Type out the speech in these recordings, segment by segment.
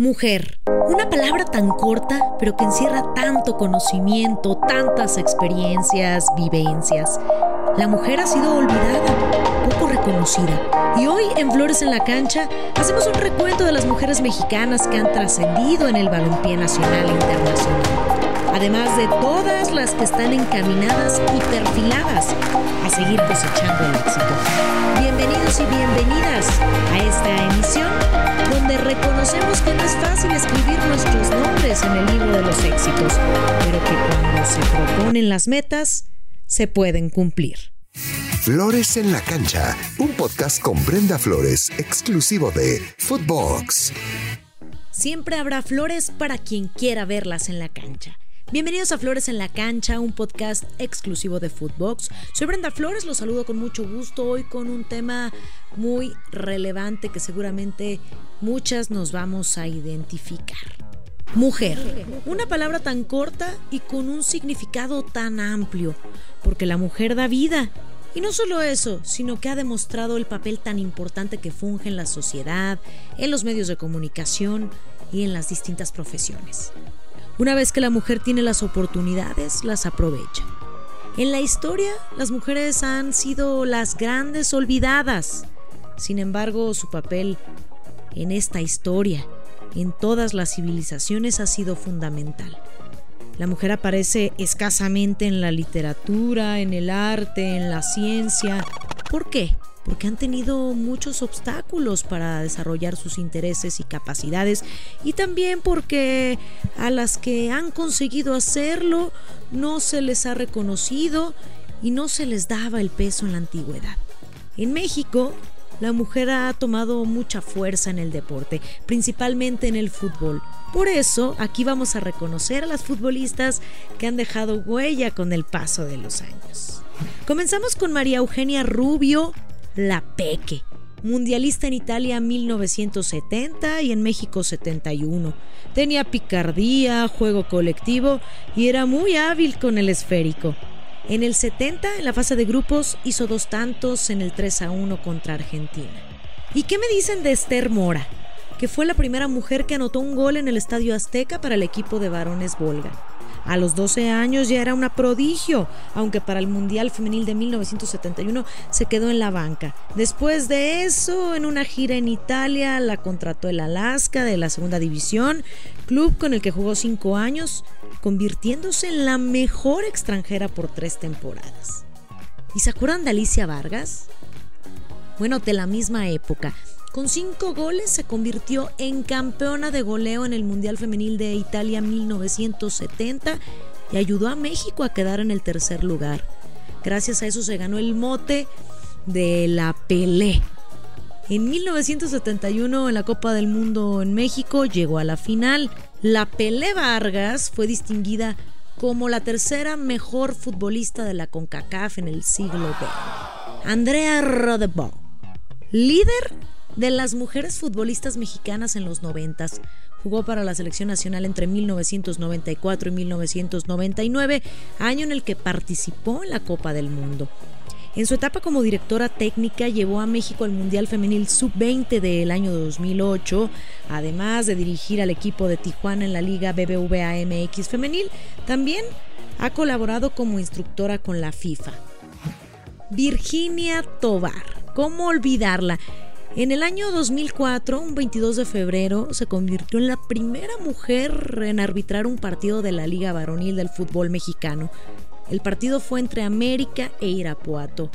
Mujer. Una palabra tan corta, pero que encierra tanto conocimiento, tantas experiencias, vivencias. La mujer ha sido olvidada, poco reconocida. Y hoy en Flores en la Cancha hacemos un recuento de las mujeres mexicanas que han trascendido en el balompié nacional e internacional. Además de todas las que están encaminadas y perfiladas a seguir cosechando el éxito. Bienvenidos y bienvenidas a esta emisión donde reconocemos que no es fácil escribir nuestros nombres en el libro de los éxitos, pero que cuando se proponen las metas, se pueden cumplir. Flores en la cancha, un podcast con Brenda Flores, exclusivo de Footbox. Siempre habrá flores para quien quiera verlas en la cancha. Bienvenidos a Flores en la Cancha, un podcast exclusivo de Footbox. Soy Brenda Flores, los saludo con mucho gusto hoy con un tema muy relevante que seguramente muchas nos vamos a identificar. Mujer, una palabra tan corta y con un significado tan amplio, porque la mujer da vida. Y no solo eso, sino que ha demostrado el papel tan importante que funge en la sociedad, en los medios de comunicación y en las distintas profesiones. Una vez que la mujer tiene las oportunidades, las aprovecha. En la historia, las mujeres han sido las grandes olvidadas. Sin embargo, su papel en esta historia, en todas las civilizaciones, ha sido fundamental. La mujer aparece escasamente en la literatura, en el arte, en la ciencia. ¿Por qué? Porque han tenido muchos obstáculos para desarrollar sus intereses y capacidades y también porque a las que han conseguido hacerlo no se les ha reconocido y no se les daba el peso en la antigüedad. En México, la mujer ha tomado mucha fuerza en el deporte, principalmente en el fútbol. Por eso, aquí vamos a reconocer a las futbolistas que han dejado huella con el paso de los años. Comenzamos con María Eugenia Rubio, la Peque, mundialista en Italia 1970 y en México 71. Tenía picardía, juego colectivo y era muy hábil con el esférico. En el 70, en la fase de grupos, hizo dos tantos en el 3 a 1 contra Argentina. ¿Y qué me dicen de Esther Mora? Que fue la primera mujer que anotó un gol en el Estadio Azteca para el equipo de varones Volga. A los 12 años ya era una prodigio, aunque para el Mundial Femenil de 1971 se quedó en la banca. Después de eso, en una gira en Italia, la contrató el Alaska de la Segunda División, club con el que jugó cinco años, convirtiéndose en la mejor extranjera por tres temporadas. ¿Y se acuerdan de Alicia Vargas? Bueno, de la misma época. Con cinco goles se convirtió en campeona de goleo en el Mundial Femenil de Italia 1970 y ayudó a México a quedar en el tercer lugar. Gracias a eso se ganó el mote de la Pelé. En 1971 en la Copa del Mundo en México llegó a la final. La Pelé Vargas fue distinguida como la tercera mejor futbolista de la CONCACAF en el siglo XX. Andrea Rodebó, líder de las mujeres futbolistas mexicanas en los noventas. Jugó para la selección nacional entre 1994 y 1999, año en el que participó en la Copa del Mundo. En su etapa como directora técnica llevó a México al Mundial Femenil Sub-20 del año 2008, además de dirigir al equipo de Tijuana en la Liga BBVA MX Femenil, también ha colaborado como instructora con la FIFA. Virginia Tobar, ¿cómo olvidarla? En el año 2004, un 22 de febrero, se convirtió en la primera mujer en arbitrar un partido de la Liga Varonil del fútbol mexicano. El partido fue entre América e Irapuato.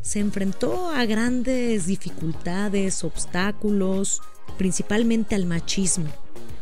Se enfrentó a grandes dificultades, obstáculos, principalmente al machismo.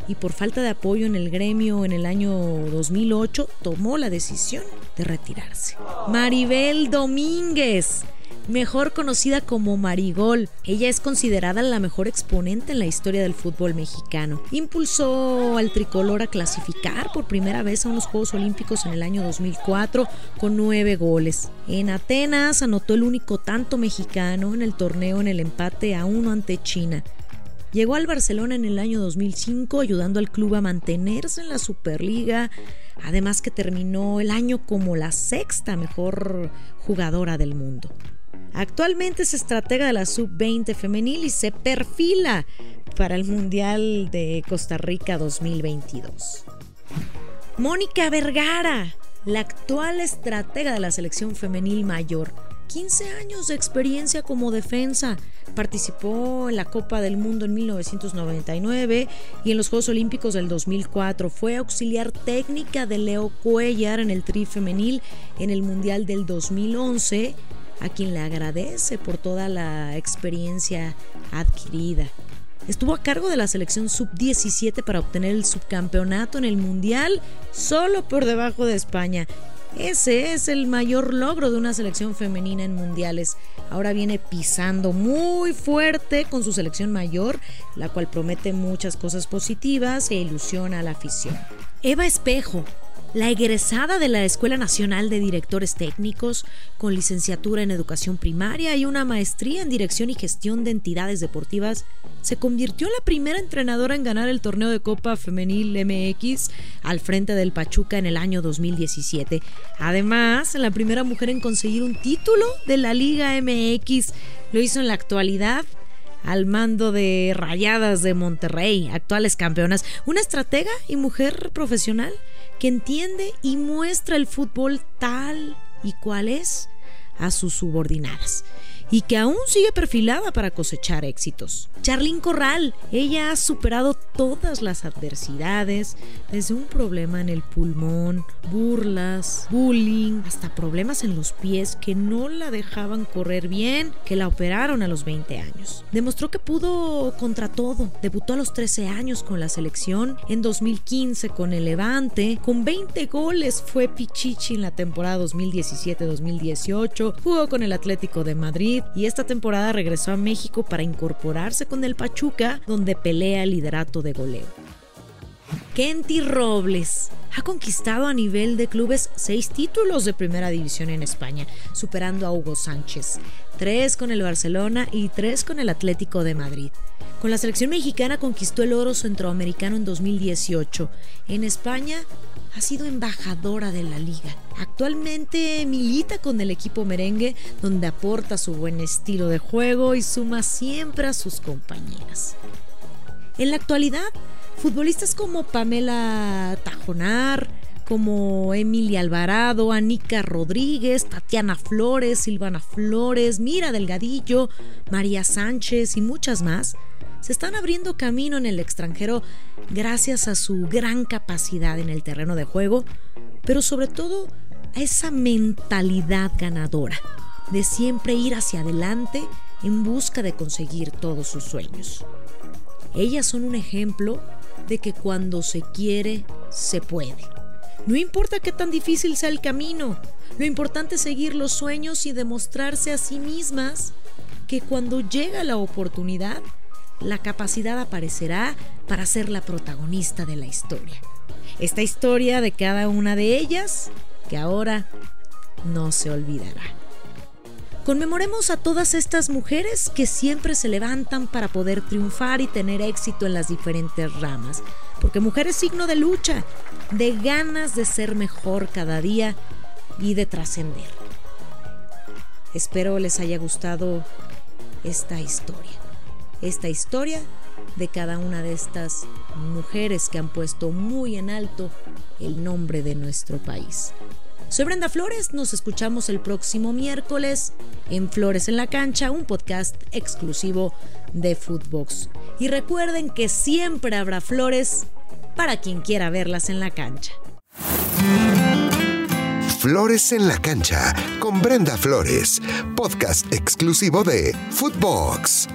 Y por falta de apoyo en el gremio en el año 2008, tomó la decisión de retirarse. Maribel Domínguez mejor conocida como Marigol. Ella es considerada la mejor exponente en la historia del fútbol mexicano. Impulsó al tricolor a clasificar por primera vez a unos Juegos Olímpicos en el año 2004 con nueve goles. En Atenas anotó el único tanto mexicano en el torneo en el empate a uno ante China. Llegó al Barcelona en el año 2005 ayudando al club a mantenerse en la Superliga, además que terminó el año como la sexta mejor jugadora del mundo. Actualmente es estratega de la sub-20 femenil y se perfila para el Mundial de Costa Rica 2022. Mónica Vergara, la actual estratega de la selección femenil mayor. 15 años de experiencia como defensa. Participó en la Copa del Mundo en 1999 y en los Juegos Olímpicos del 2004. Fue auxiliar técnica de Leo Cuellar en el tri femenil en el Mundial del 2011, a quien le agradece por toda la experiencia adquirida. Estuvo a cargo de la selección sub-17 para obtener el subcampeonato en el Mundial, solo por debajo de España. Ese es el mayor logro de una selección femenina en mundiales. Ahora viene pisando muy fuerte con su selección mayor, la cual promete muchas cosas positivas e ilusiona a la afición. Eva Espejo, la egresada de la Escuela Nacional de Directores Técnicos, con licenciatura en Educación Primaria y una maestría en Dirección y Gestión de Entidades Deportivas, se convirtió en la primera entrenadora en ganar el torneo de Copa Femenil MX al frente del Pachuca en el año 2017. Además, la primera mujer en conseguir un título de la Liga MX. Lo hizo en la actualidad al mando de Rayadas de Monterrey, actuales campeonas, una estratega y mujer profesional que entiende y muestra el fútbol tal y cual es a sus subordinadas y que aún sigue perfilada para cosechar éxitos. Charlene Corral, ella ha superado todas las adversidades, desde un problema en el pulmón, burlas, bullying, hasta problemas en los pies que no la dejaban correr bien, que la operaron a los 20 años. Demostró que pudo contra todo. Debutó a los 13 años con la selección, en 2015 con el Levante, con 20 goles fue Pichichi en la temporada 2017-2018, jugó con el Atlético de Madrid, y esta temporada regresó a México para incorporarse con el Pachuca, donde pelea el liderato de goleo. Kenty Robles ha conquistado a nivel de clubes seis títulos de primera división en España, superando a Hugo Sánchez, tres con el Barcelona y tres con el Atlético de Madrid. Con la selección mexicana conquistó el oro centroamericano en 2018. En España ha sido embajadora de la liga. Actualmente milita con el equipo merengue donde aporta su buen estilo de juego y suma siempre a sus compañeras. En la actualidad, futbolistas como Pamela Tajonar, como Emilia Alvarado, Anika Rodríguez, Tatiana Flores, Silvana Flores, Mira Delgadillo, María Sánchez y muchas más se están abriendo camino en el extranjero gracias a su gran capacidad en el terreno de juego, pero sobre todo a esa mentalidad ganadora de siempre ir hacia adelante en busca de conseguir todos sus sueños. Ellas son un ejemplo de que cuando se quiere, se puede. No importa qué tan difícil sea el camino, lo importante es seguir los sueños y demostrarse a sí mismas que cuando llega la oportunidad, la capacidad aparecerá para ser la protagonista de la historia. Esta historia de cada una de ellas que ahora no se olvidará. Conmemoremos a todas estas mujeres que siempre se levantan para poder triunfar y tener éxito en las diferentes ramas, porque mujer es signo de lucha, de ganas de ser mejor cada día y de trascender. Espero les haya gustado esta historia esta historia de cada una de estas mujeres que han puesto muy en alto el nombre de nuestro país. Soy Brenda Flores, nos escuchamos el próximo miércoles en Flores en la Cancha, un podcast exclusivo de Footbox. Y recuerden que siempre habrá flores para quien quiera verlas en la cancha. Flores en la Cancha con Brenda Flores, podcast exclusivo de Footbox.